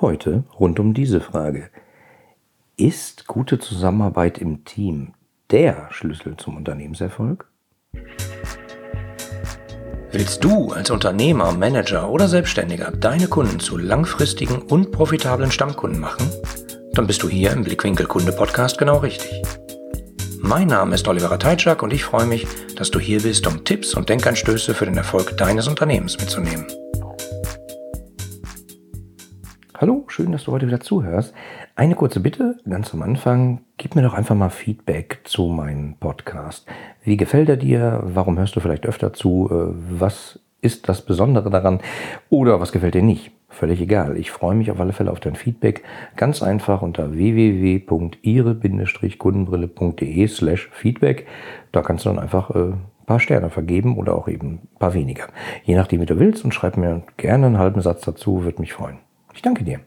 Heute rund um diese Frage. Ist gute Zusammenarbeit im Team der Schlüssel zum Unternehmenserfolg? Willst du als Unternehmer, Manager oder Selbstständiger deine Kunden zu langfristigen und profitablen Stammkunden machen? Dann bist du hier im Blickwinkel Kunde Podcast genau richtig. Mein Name ist Oliver Teitschak und ich freue mich, dass du hier bist, um Tipps und Denkanstöße für den Erfolg deines Unternehmens mitzunehmen. Hallo, schön, dass du heute wieder zuhörst. Eine kurze Bitte, ganz am Anfang, gib mir doch einfach mal Feedback zu meinem Podcast. Wie gefällt er dir? Warum hörst du vielleicht öfter zu? Äh, was ist das Besondere daran? Oder was gefällt dir nicht? Völlig egal. Ich freue mich auf alle Fälle auf dein Feedback. Ganz einfach unter www.ihre-kundenbrille.de slash Feedback. Da kannst du dann einfach äh, paar Sterne vergeben oder auch eben ein paar weniger. Je nachdem, wie du willst und schreib mir gerne einen halben Satz dazu, würde mich freuen. Ich danke dir.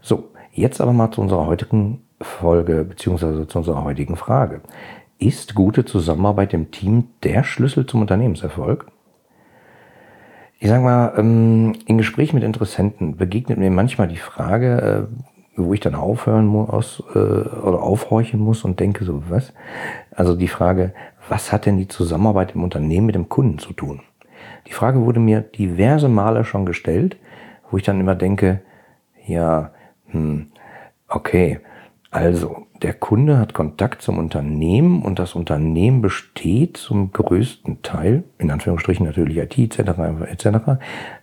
So, jetzt aber mal zu unserer heutigen Folge beziehungsweise zu unserer heutigen Frage. Ist gute Zusammenarbeit im Team der Schlüssel zum Unternehmenserfolg? Ich sage mal, ähm, in Gesprächen mit Interessenten begegnet mir manchmal die Frage, äh, wo ich dann aufhören muss äh, oder aufhorchen muss und denke so, was? Also die Frage, was hat denn die Zusammenarbeit im Unternehmen mit dem Kunden zu tun? Die Frage wurde mir diverse Male schon gestellt, wo ich dann immer denke, ja, hm, okay. Also, der Kunde hat Kontakt zum Unternehmen und das Unternehmen besteht zum größten Teil, in Anführungsstrichen natürlich IT etc. etc.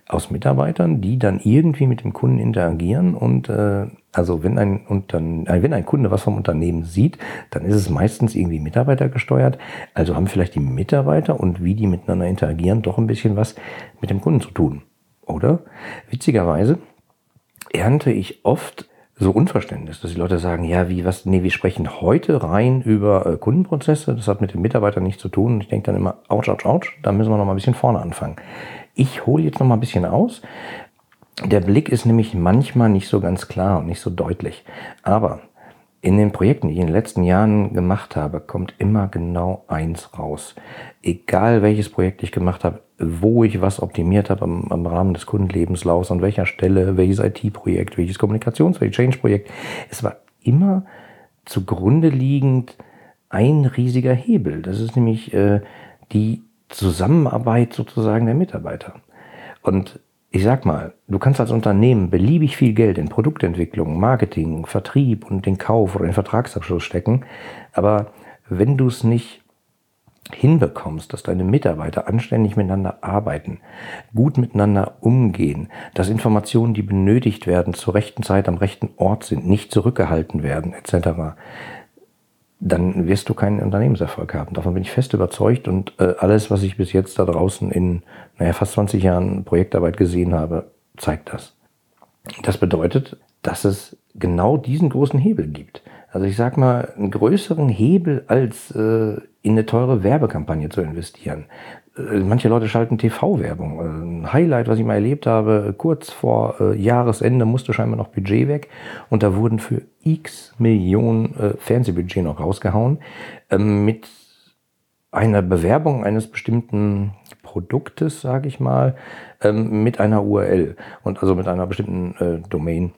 aus Mitarbeitern, die dann irgendwie mit dem Kunden interagieren und äh, also wenn ein, Unterne äh, wenn ein Kunde was vom Unternehmen sieht, dann ist es meistens irgendwie Mitarbeiter gesteuert. Also haben vielleicht die Mitarbeiter und wie die miteinander interagieren doch ein bisschen was mit dem Kunden zu tun. Oder? Witzigerweise ernte ich oft so Unverständnis, dass die Leute sagen, ja, wie, was, nee, wir sprechen heute rein über äh, Kundenprozesse, das hat mit den Mitarbeitern nichts zu tun. Und ich denke dann immer, ouch, ouch, ouch, da müssen wir noch mal ein bisschen vorne anfangen. Ich hole jetzt noch mal ein bisschen aus. Der Blick ist nämlich manchmal nicht so ganz klar und nicht so deutlich. Aber in den Projekten, die ich in den letzten Jahren gemacht habe, kommt immer genau eins raus. Egal welches Projekt ich gemacht habe, wo ich was optimiert habe am, am Rahmen des Kundenlebenslaufs, an welcher Stelle, welches IT-Projekt, welches Kommunikations-, welches Change-Projekt, es war immer zugrunde liegend ein riesiger Hebel. Das ist nämlich äh, die Zusammenarbeit sozusagen der Mitarbeiter. Und ich sag mal, du kannst als Unternehmen beliebig viel Geld in Produktentwicklung, Marketing, Vertrieb und den Kauf oder den Vertragsabschluss stecken, aber wenn du es nicht hinbekommst, dass deine Mitarbeiter anständig miteinander arbeiten, gut miteinander umgehen, dass Informationen, die benötigt werden, zur rechten Zeit am rechten Ort sind, nicht zurückgehalten werden, etc., dann wirst du keinen Unternehmenserfolg haben. Davon bin ich fest überzeugt und äh, alles, was ich bis jetzt da draußen in naja, fast 20 Jahren Projektarbeit gesehen habe, zeigt das. Das bedeutet, dass es genau diesen großen Hebel gibt. Also ich sag mal, einen größeren Hebel als äh, in eine teure Werbekampagne zu investieren. Äh, manche Leute schalten TV-Werbung. Äh, ein Highlight, was ich mal erlebt habe, kurz vor äh, Jahresende musste scheinbar noch Budget weg und da wurden für x Millionen äh, Fernsehbudget noch rausgehauen ähm, mit einer Bewerbung eines bestimmten Produktes, sage ich mal, ähm, mit einer URL und also mit einer bestimmten äh, Domain,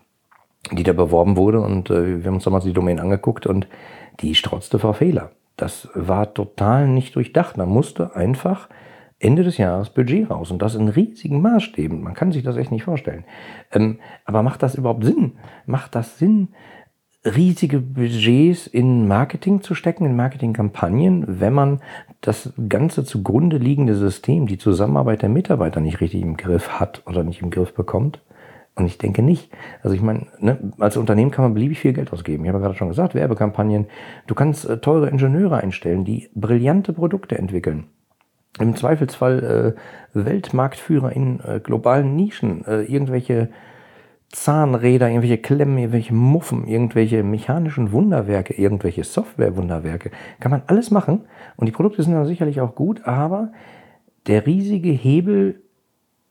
die da beworben wurde und äh, wir haben uns damals die Domain angeguckt und die strotzte vor Fehler. Das war total nicht durchdacht. Man musste einfach Ende des Jahres Budget raus und das in riesigen Maßstäben. Man kann sich das echt nicht vorstellen. Ähm, aber macht das überhaupt Sinn? Macht das Sinn, riesige Budgets in Marketing zu stecken, in Marketingkampagnen, wenn man das ganze zugrunde liegende System, die Zusammenarbeit der Mitarbeiter nicht richtig im Griff hat oder nicht im Griff bekommt? Und ich denke nicht. Also ich meine, ne, als Unternehmen kann man beliebig viel Geld ausgeben. Ich habe gerade schon gesagt, Werbekampagnen. Du kannst äh, teure Ingenieure einstellen, die brillante Produkte entwickeln. Im Zweifelsfall äh, Weltmarktführer in äh, globalen Nischen, äh, irgendwelche Zahnräder, irgendwelche Klemmen, irgendwelche Muffen, irgendwelche mechanischen Wunderwerke, irgendwelche Softwarewunderwerke. Kann man alles machen. Und die Produkte sind dann sicherlich auch gut, aber der riesige Hebel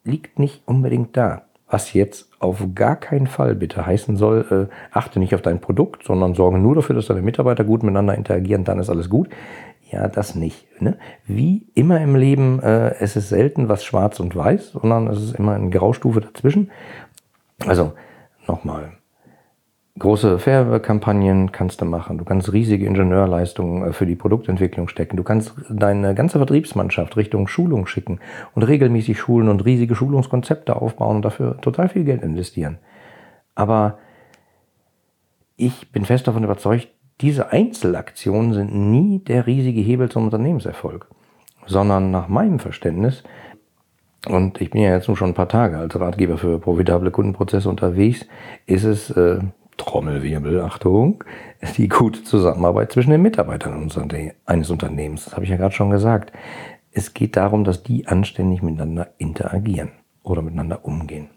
liegt nicht unbedingt da. Was jetzt auf gar keinen Fall bitte heißen soll, äh, achte nicht auf dein Produkt, sondern sorge nur dafür, dass deine Mitarbeiter gut miteinander interagieren, dann ist alles gut. Ja, das nicht. Ne? Wie immer im Leben, äh, es ist selten was schwarz und weiß, sondern es ist immer eine Graustufe dazwischen. Also nochmal, Große Werbekampagnen kannst du machen. Du kannst riesige Ingenieurleistungen äh, für die Produktentwicklung stecken. Du kannst deine ganze Vertriebsmannschaft Richtung Schulung schicken und regelmäßig schulen und riesige Schulungskonzepte aufbauen und dafür total viel Geld investieren. Aber ich bin fest davon überzeugt, diese Einzelaktionen sind nie der riesige Hebel zum Unternehmenserfolg, sondern nach meinem Verständnis, und ich bin ja jetzt nur schon ein paar Tage als Ratgeber für profitable Kundenprozesse unterwegs, ist es äh, Trommelwirbel, Achtung, die gute Zusammenarbeit zwischen den Mitarbeitern eines Unternehmens. Das habe ich ja gerade schon gesagt. Es geht darum, dass die anständig miteinander interagieren oder miteinander umgehen.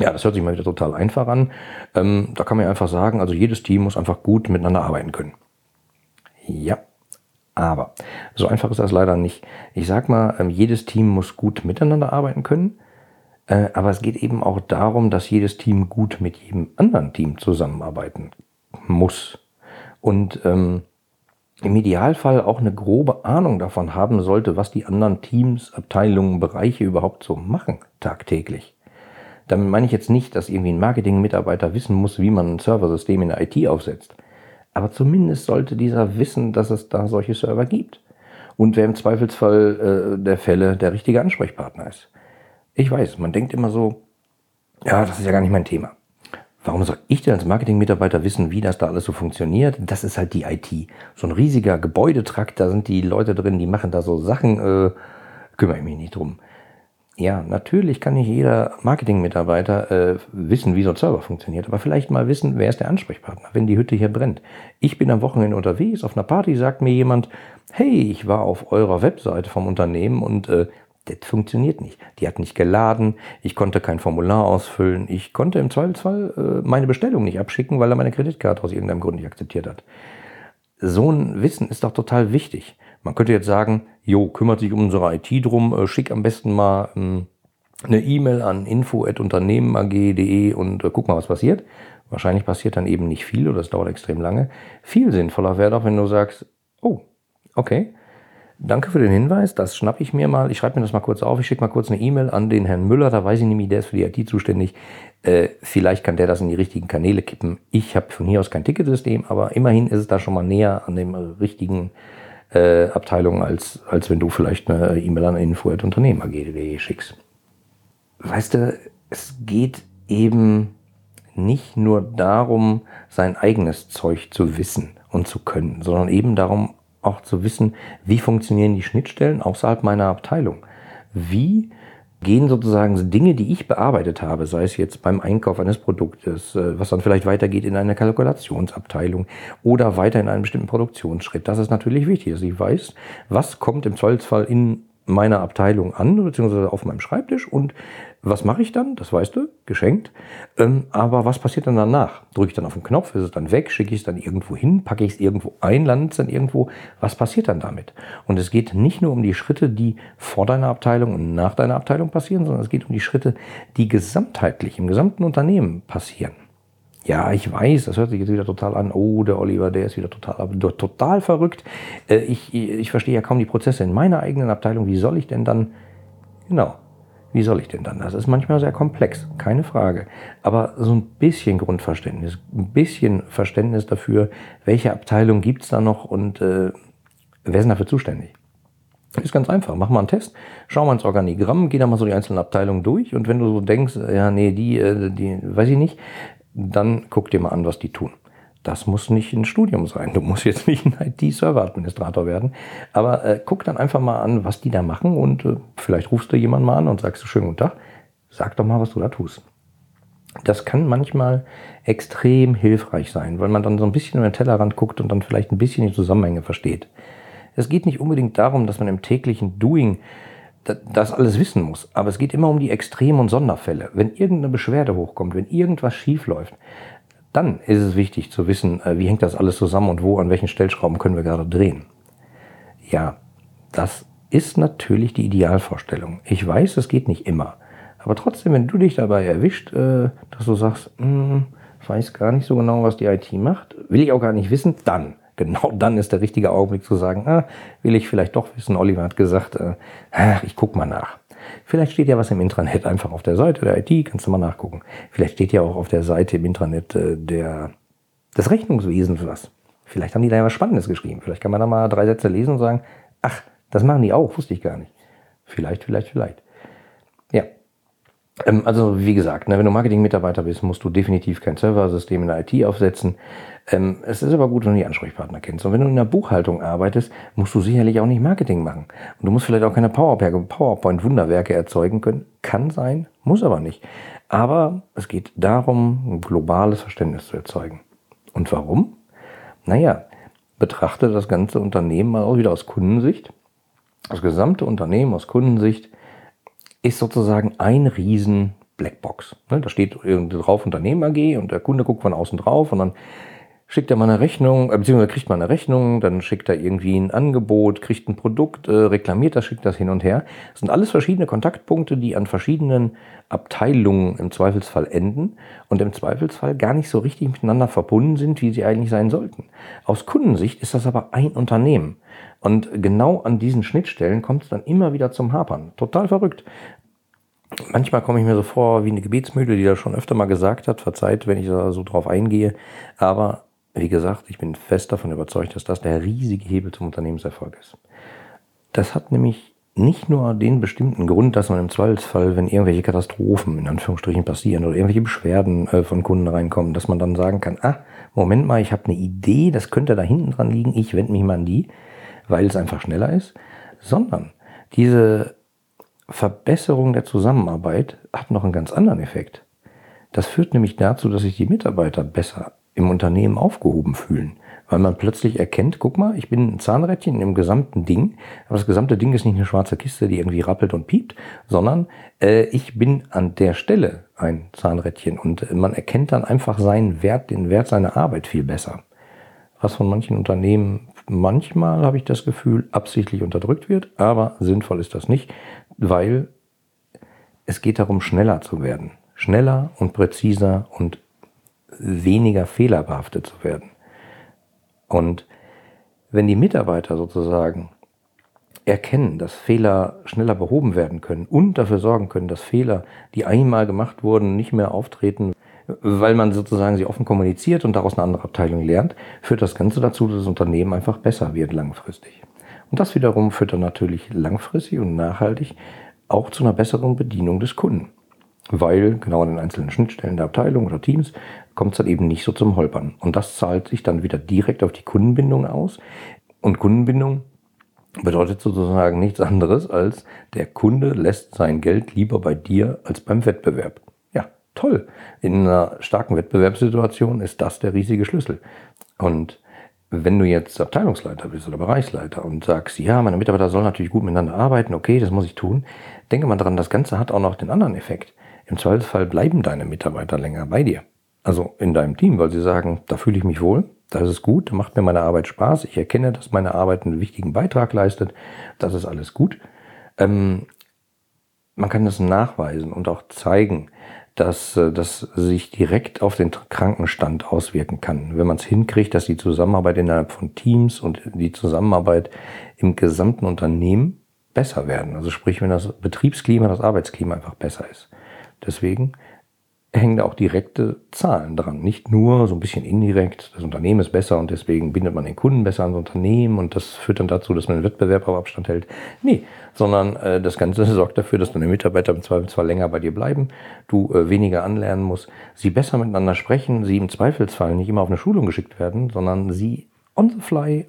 Ja, das hört sich mal wieder total einfach an. Ähm, da kann man ja einfach sagen, also jedes Team muss einfach gut miteinander arbeiten können. Ja, aber so einfach ist das leider nicht. Ich sag mal, ähm, jedes Team muss gut miteinander arbeiten können. Äh, aber es geht eben auch darum, dass jedes Team gut mit jedem anderen Team zusammenarbeiten muss. Und ähm, im Idealfall auch eine grobe Ahnung davon haben sollte, was die anderen Teams, Abteilungen, Bereiche überhaupt so machen tagtäglich. Damit meine ich jetzt nicht, dass irgendwie ein Marketing-Mitarbeiter wissen muss, wie man ein Serversystem in der IT aufsetzt. Aber zumindest sollte dieser wissen, dass es da solche Server gibt. Und wer im Zweifelsfall äh, der Fälle der richtige Ansprechpartner ist. Ich weiß, man denkt immer so, ja, das ist ja gar nicht mein Thema. Warum soll ich denn als Marketing-Mitarbeiter wissen, wie das da alles so funktioniert? Das ist halt die IT. So ein riesiger Gebäudetrakt, da sind die Leute drin, die machen da so Sachen, äh, kümmere ich mich nicht drum. Ja, natürlich kann nicht jeder Marketing-Mitarbeiter äh, wissen, wie so ein Server funktioniert, aber vielleicht mal wissen, wer ist der Ansprechpartner, wenn die Hütte hier brennt. Ich bin am Wochenende unterwegs, auf einer Party sagt mir jemand, hey, ich war auf eurer Webseite vom Unternehmen und äh, das funktioniert nicht. Die hat nicht geladen, ich konnte kein Formular ausfüllen, ich konnte im Zweifelsfall äh, meine Bestellung nicht abschicken, weil er meine Kreditkarte aus irgendeinem Grund nicht akzeptiert hat. So ein Wissen ist doch total wichtig. Man könnte jetzt sagen, jo, kümmert sich um unsere IT drum, äh, schick am besten mal ähm, eine E-Mail an info.unternehmenag.de und äh, guck mal, was passiert. Wahrscheinlich passiert dann eben nicht viel oder es dauert extrem lange. Viel sinnvoller wäre doch, wenn du sagst, oh, okay, Danke für den Hinweis, das schnappe ich mir mal. Ich schreibe mir das mal kurz auf. Ich schicke mal kurz eine E-Mail an den Herrn Müller, da weiß ich nämlich, der ist für die IT zuständig. Äh, vielleicht kann der das in die richtigen Kanäle kippen. Ich habe von hier aus kein Ticketsystem, aber immerhin ist es da schon mal näher an dem richtigen äh, Abteilung, als, als wenn du vielleicht eine E-Mail an info.unternehmer.de schickst. Weißt du, es geht eben nicht nur darum, sein eigenes Zeug zu wissen und zu können, sondern eben darum, auch zu wissen, wie funktionieren die Schnittstellen außerhalb meiner Abteilung. Wie gehen sozusagen Dinge, die ich bearbeitet habe, sei es jetzt beim Einkauf eines Produktes, äh, was dann vielleicht weitergeht in einer Kalkulationsabteilung oder weiter in einem bestimmten Produktionsschritt. Das ist natürlich wichtig, dass ich weiß, was kommt im Zollsfall in meiner Abteilung an, beziehungsweise auf meinem Schreibtisch und was mache ich dann? Das weißt du, geschenkt. Ähm, aber was passiert dann danach? Drücke ich dann auf den Knopf, ist es dann weg, schicke ich es dann irgendwo hin, packe ich es irgendwo ein, landet es dann irgendwo? Was passiert dann damit? Und es geht nicht nur um die Schritte, die vor deiner Abteilung und nach deiner Abteilung passieren, sondern es geht um die Schritte, die gesamtheitlich im gesamten Unternehmen passieren. Ja, ich weiß, das hört sich jetzt wieder total an. Oh, der Oliver, der ist wieder total, total verrückt. Äh, ich, ich verstehe ja kaum die Prozesse in meiner eigenen Abteilung. Wie soll ich denn dann, genau, wie soll ich denn dann? Das ist manchmal sehr komplex, keine Frage. Aber so ein bisschen Grundverständnis, ein bisschen Verständnis dafür, welche Abteilung gibt's da noch und äh, wer ist dafür zuständig? Ist ganz einfach. Mach mal einen Test, schau mal ins Organigramm, geh da mal so die einzelnen Abteilungen durch und wenn du so denkst, ja, nee, die, äh, die, weiß ich nicht, dann guck dir mal an, was die tun. Das muss nicht ein Studium sein. Du musst jetzt nicht ein IT-Server-Administrator werden. Aber äh, guck dann einfach mal an, was die da machen und äh, vielleicht rufst du jemanden mal an und sagst du schönen guten Tag. Sag doch mal, was du da tust. Das kann manchmal extrem hilfreich sein, weil man dann so ein bisschen über den Tellerrand guckt und dann vielleicht ein bisschen die Zusammenhänge versteht. Es geht nicht unbedingt darum, dass man im täglichen Doing das alles wissen muss. Aber es geht immer um die Extrem- und Sonderfälle. Wenn irgendeine Beschwerde hochkommt, wenn irgendwas schief läuft, dann ist es wichtig zu wissen, äh, wie hängt das alles zusammen und wo, an welchen Stellschrauben können wir gerade drehen. Ja, das ist natürlich die Idealvorstellung. Ich weiß, es geht nicht immer. Aber trotzdem, wenn du dich dabei erwischt, äh, dass du sagst, hm, weiß gar nicht so genau, was die IT macht, will ich auch gar nicht wissen, dann genau dann ist der richtige Augenblick zu sagen, ah, will ich vielleicht doch wissen. Oliver hat gesagt, äh, ich guck mal nach. Vielleicht steht ja was im Intranet einfach auf der Seite der IT, kannst du mal nachgucken. Vielleicht steht ja auch auf der Seite im Intranet äh, der, des Rechnungswesens was. Vielleicht haben die da ja was Spannendes geschrieben. Vielleicht kann man da mal drei Sätze lesen und sagen, ach, das machen die auch, wusste ich gar nicht. Vielleicht, vielleicht, vielleicht. Ähm, also wie gesagt, ne, wenn du Marketing-Mitarbeiter bist, musst du definitiv kein Serversystem in der IT aufsetzen. Ähm, es ist aber gut, wenn du die Ansprechpartner kennst. Und wenn du in der Buchhaltung arbeitest, musst du sicherlich auch nicht Marketing machen. Und du musst vielleicht auch keine PowerPoint-Wunderwerke erzeugen können. Kann sein, muss aber nicht. Aber es geht darum, ein globales Verständnis zu erzeugen. Und warum? Naja, betrachte das ganze Unternehmen mal auch wieder aus Kundensicht. Das gesamte Unternehmen aus Kundensicht ist sozusagen ein riesen Blackbox. Ne, da steht drauf Unternehmen AG und der Kunde guckt von außen drauf und dann schickt er mal eine Rechnung, äh, beziehungsweise kriegt man eine Rechnung, dann schickt er irgendwie ein Angebot, kriegt ein Produkt, äh, reklamiert das, schickt das hin und her. Das sind alles verschiedene Kontaktpunkte, die an verschiedenen Abteilungen im Zweifelsfall enden und im Zweifelsfall gar nicht so richtig miteinander verbunden sind, wie sie eigentlich sein sollten. Aus Kundensicht ist das aber ein Unternehmen. Und genau an diesen Schnittstellen kommt es dann immer wieder zum Hapern. Total verrückt. Manchmal komme ich mir so vor wie eine Gebetsmühle, die das schon öfter mal gesagt hat. Verzeiht, wenn ich da so drauf eingehe. Aber wie gesagt, ich bin fest davon überzeugt, dass das der riesige Hebel zum Unternehmenserfolg ist. Das hat nämlich nicht nur den bestimmten Grund, dass man im Zweifelsfall, wenn irgendwelche Katastrophen in Anführungsstrichen passieren oder irgendwelche Beschwerden äh, von Kunden reinkommen, dass man dann sagen kann, ah, Moment mal, ich habe eine Idee, das könnte da hinten dran liegen, ich wende mich mal an die, weil es einfach schneller ist, sondern diese Verbesserung der Zusammenarbeit hat noch einen ganz anderen Effekt. Das führt nämlich dazu, dass sich die Mitarbeiter besser im Unternehmen aufgehoben fühlen. Weil man plötzlich erkennt, guck mal, ich bin ein Zahnrädchen im gesamten Ding, aber das gesamte Ding ist nicht eine schwarze Kiste, die irgendwie rappelt und piept, sondern äh, ich bin an der Stelle ein Zahnrädchen und man erkennt dann einfach seinen Wert, den Wert seiner Arbeit viel besser. Was von manchen Unternehmen manchmal, habe ich das Gefühl, absichtlich unterdrückt wird, aber sinnvoll ist das nicht, weil es geht darum, schneller zu werden. Schneller und präziser und weniger fehlerbehaftet zu werden. Und wenn die Mitarbeiter sozusagen erkennen, dass Fehler schneller behoben werden können und dafür sorgen können, dass Fehler, die einmal gemacht wurden, nicht mehr auftreten, weil man sozusagen sie offen kommuniziert und daraus eine andere Abteilung lernt, führt das Ganze dazu, dass das Unternehmen einfach besser wird langfristig. Und das wiederum führt dann natürlich langfristig und nachhaltig auch zu einer besseren Bedienung des Kunden. Weil genau an den einzelnen Schnittstellen der Abteilung oder Teams kommt es dann eben nicht so zum Holpern. Und das zahlt sich dann wieder direkt auf die Kundenbindung aus. Und Kundenbindung bedeutet sozusagen nichts anderes als der Kunde lässt sein Geld lieber bei dir als beim Wettbewerb. Toll. In einer starken Wettbewerbssituation ist das der riesige Schlüssel. Und wenn du jetzt Abteilungsleiter bist oder Bereichsleiter und sagst, ja, meine Mitarbeiter sollen natürlich gut miteinander arbeiten, okay, das muss ich tun, denke mal dran, das Ganze hat auch noch den anderen Effekt. Im Zweifelsfall bleiben deine Mitarbeiter länger bei dir. Also in deinem Team, weil sie sagen, da fühle ich mich wohl, da ist gut, da macht mir meine Arbeit Spaß, ich erkenne, dass meine Arbeit einen wichtigen Beitrag leistet, das ist alles gut. Ähm, man kann das nachweisen und auch zeigen, dass äh, das sich direkt auf den Krankenstand auswirken kann. Wenn man es hinkriegt, dass die Zusammenarbeit innerhalb von Teams und die Zusammenarbeit im gesamten Unternehmen besser werden. Also sprich, wenn das Betriebsklima, das Arbeitsklima einfach besser ist. Deswegen hängen da auch direkte Zahlen dran. Nicht nur so ein bisschen indirekt, das Unternehmen ist besser und deswegen bindet man den Kunden besser ans Unternehmen und das führt dann dazu, dass man den Wettbewerb auf Abstand hält. Nee, sondern äh, das Ganze sorgt dafür, dass deine Mitarbeiter im Zweifelsfall länger bei dir bleiben, du äh, weniger anlernen musst, sie besser miteinander sprechen, sie im Zweifelsfall nicht immer auf eine Schulung geschickt werden, sondern sie on the fly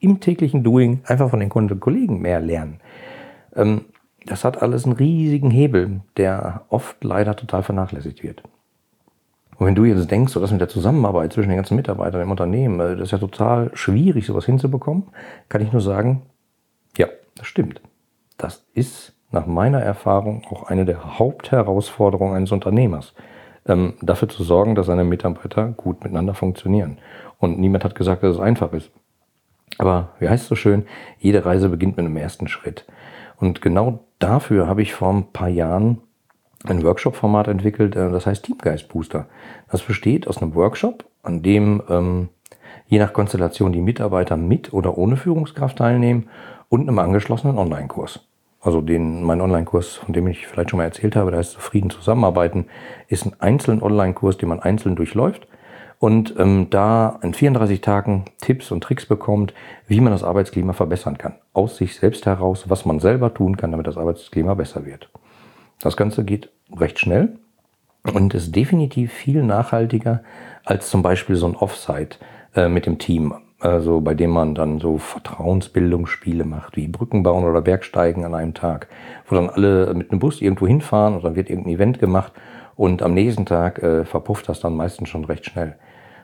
im täglichen Doing einfach von den Kunden und Kollegen mehr lernen. Ähm, das hat alles einen riesigen Hebel, der oft leider total vernachlässigt wird. Und wenn du jetzt denkst, so das mit der Zusammenarbeit zwischen den ganzen Mitarbeitern im Unternehmen, äh, das ist ja total schwierig, sowas hinzubekommen, kann ich nur sagen, ja, das stimmt. Das ist nach meiner Erfahrung auch eine der Hauptherausforderungen eines Unternehmers, ähm, dafür zu sorgen, dass seine Mitarbeiter gut miteinander funktionieren. Und niemand hat gesagt, dass es einfach ist. Aber wie heißt es so schön, jede Reise beginnt mit einem ersten Schritt. Und genau dafür habe ich vor ein paar Jahren ein Workshop-Format entwickelt, äh, das heißt Teamgeist Booster. Das besteht aus einem Workshop, an dem ähm, je nach Konstellation die Mitarbeiter mit oder ohne Führungskraft teilnehmen und einem angeschlossenen Online-Kurs. also den, mein Online-Kurs, von dem ich vielleicht schon mal erzählt habe, der heißt Zufrieden zusammenarbeiten, ist ein einzelner Online-Kurs, den man einzeln durchläuft und ähm, da in 34 Tagen Tipps und Tricks bekommt, wie man das Arbeitsklima verbessern kann. Aus sich selbst heraus, was man selber tun kann, damit das Arbeitsklima besser wird. Das Ganze geht recht schnell und ist definitiv viel nachhaltiger als zum Beispiel so ein Offsite äh, mit dem Team also bei dem man dann so Vertrauensbildungsspiele macht, wie Brücken bauen oder Bergsteigen an einem Tag, wo dann alle mit einem Bus irgendwo hinfahren und dann wird irgendein Event gemacht und am nächsten Tag äh, verpufft das dann meistens schon recht schnell.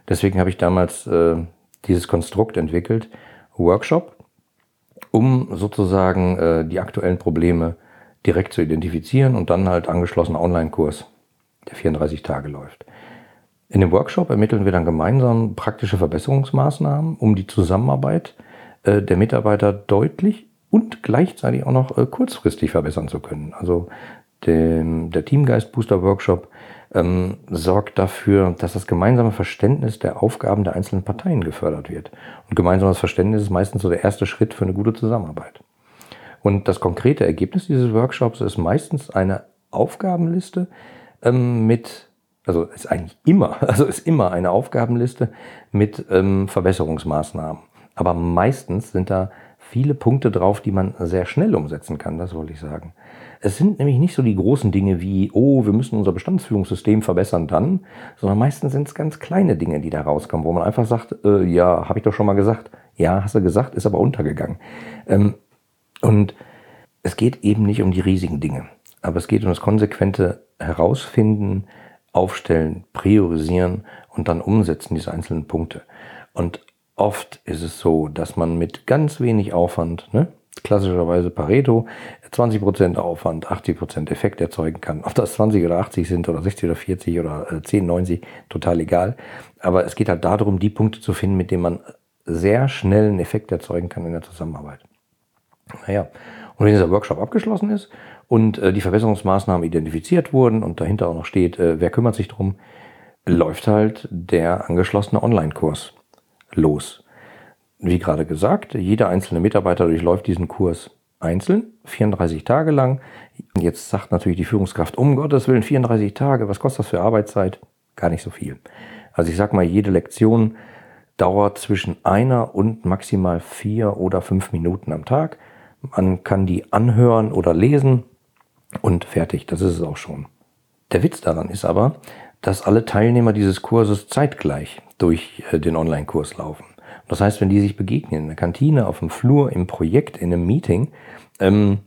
Deswegen habe ich damals äh, dieses Konstrukt entwickelt, Workshop, um sozusagen äh, die aktuellen Probleme direkt zu identifizieren und dann halt angeschlossener Online-Kurs, der 34 Tage läuft. In dem Workshop ermitteln wir dann gemeinsam praktische Verbesserungsmaßnahmen, um die Zusammenarbeit äh, der Mitarbeiter deutlich und gleichzeitig auch noch äh, kurzfristig verbessern zu können. Also dem, der Teamgeist Booster Workshop ähm, sorgt dafür, dass das gemeinsame Verständnis der Aufgaben der einzelnen Parteien gefördert wird. Und gemeinsames Verständnis ist meistens so der erste Schritt für eine gute Zusammenarbeit. Und das konkrete Ergebnis dieses Workshops ist meistens eine Aufgabenliste ähm, mit also ist eigentlich immer, also ist immer eine Aufgabenliste mit ähm, Verbesserungsmaßnahmen. Aber meistens sind da viele Punkte drauf, die man sehr schnell umsetzen kann, das wollte ich sagen. Es sind nämlich nicht so die großen Dinge wie, oh, wir müssen unser Bestandsführungssystem verbessern dann, sondern meistens sind es ganz kleine Dinge, die da rauskommen, wo man einfach sagt, äh, ja, habe ich doch schon mal gesagt. Ja, hast du gesagt, ist aber untergegangen. Ähm, und es geht eben nicht um die riesigen Dinge, aber es geht um das konsequente Herausfinden, aufstellen, priorisieren und dann umsetzen, diese einzelnen Punkte. Und oft ist es so, dass man mit ganz wenig Aufwand, ne, klassischerweise Pareto, 20% Aufwand, 80% Effekt erzeugen kann. Ob das 20 oder 80 sind oder 60 oder 40 oder 10, äh, 90, total egal. Aber es geht halt darum, die Punkte zu finden, mit denen man sehr schnell einen Effekt erzeugen kann in der Zusammenarbeit. Naja, und wenn dieser Workshop abgeschlossen ist und äh, die Verbesserungsmaßnahmen identifiziert wurden und dahinter auch noch steht, äh, wer kümmert sich drum, läuft halt der angeschlossene Online-Kurs los. Wie gerade gesagt, jeder einzelne Mitarbeiter durchläuft diesen Kurs einzeln, 34 Tage lang. Jetzt sagt natürlich die Führungskraft, um Gottes Willen, 34 Tage, was kostet das für Arbeitszeit? Gar nicht so viel. Also ich sag mal, jede Lektion dauert zwischen einer und maximal vier oder fünf Minuten am Tag. Man kann die anhören oder lesen und fertig. Das ist es auch schon. Der Witz daran ist aber, dass alle Teilnehmer dieses Kurses zeitgleich durch äh, den Online-Kurs laufen. Das heißt, wenn die sich begegnen in der Kantine, auf dem Flur, im Projekt, in einem Meeting, ähm,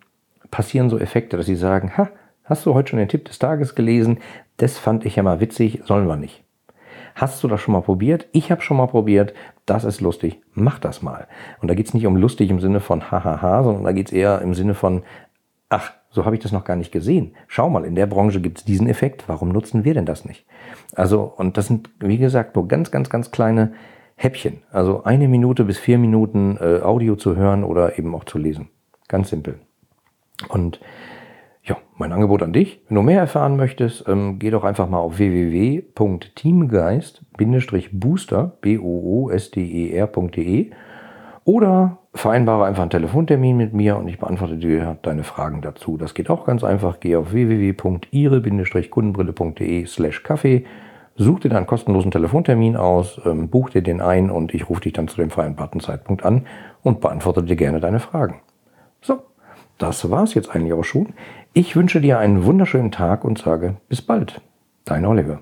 passieren so Effekte, dass sie sagen, ha, hast du heute schon den Tipp des Tages gelesen? Das fand ich ja mal witzig, sollen wir nicht. Hast du das schon mal probiert? Ich habe schon mal probiert. Das ist lustig. Mach das mal. Und da geht es nicht um lustig im Sinne von hahaha, sondern da geht es eher im Sinne von, ach, so habe ich das noch gar nicht gesehen. Schau mal, in der Branche gibt es diesen Effekt. Warum nutzen wir denn das nicht? Also, und das sind, wie gesagt, nur ganz, ganz, ganz kleine Häppchen. Also eine Minute bis vier Minuten äh, Audio zu hören oder eben auch zu lesen. Ganz simpel. Und ja, mein Angebot an dich, wenn du mehr erfahren möchtest, ähm, geh doch einfach mal auf www.teamgeist-booster, B-O-O-S-T-E-R.de oder vereinbare einfach einen Telefontermin mit mir und ich beantworte dir deine Fragen dazu. Das geht auch ganz einfach. Geh auf www.ire-kundenbrille.de slash Kaffee, such dir deinen kostenlosen Telefontermin aus, ähm, buch dir den ein und ich rufe dich dann zu dem vereinbarten Zeitpunkt an und beantworte dir gerne deine Fragen. So, das war's jetzt eigentlich auch schon. Ich wünsche dir einen wunderschönen Tag und sage bis bald. Dein Oliver.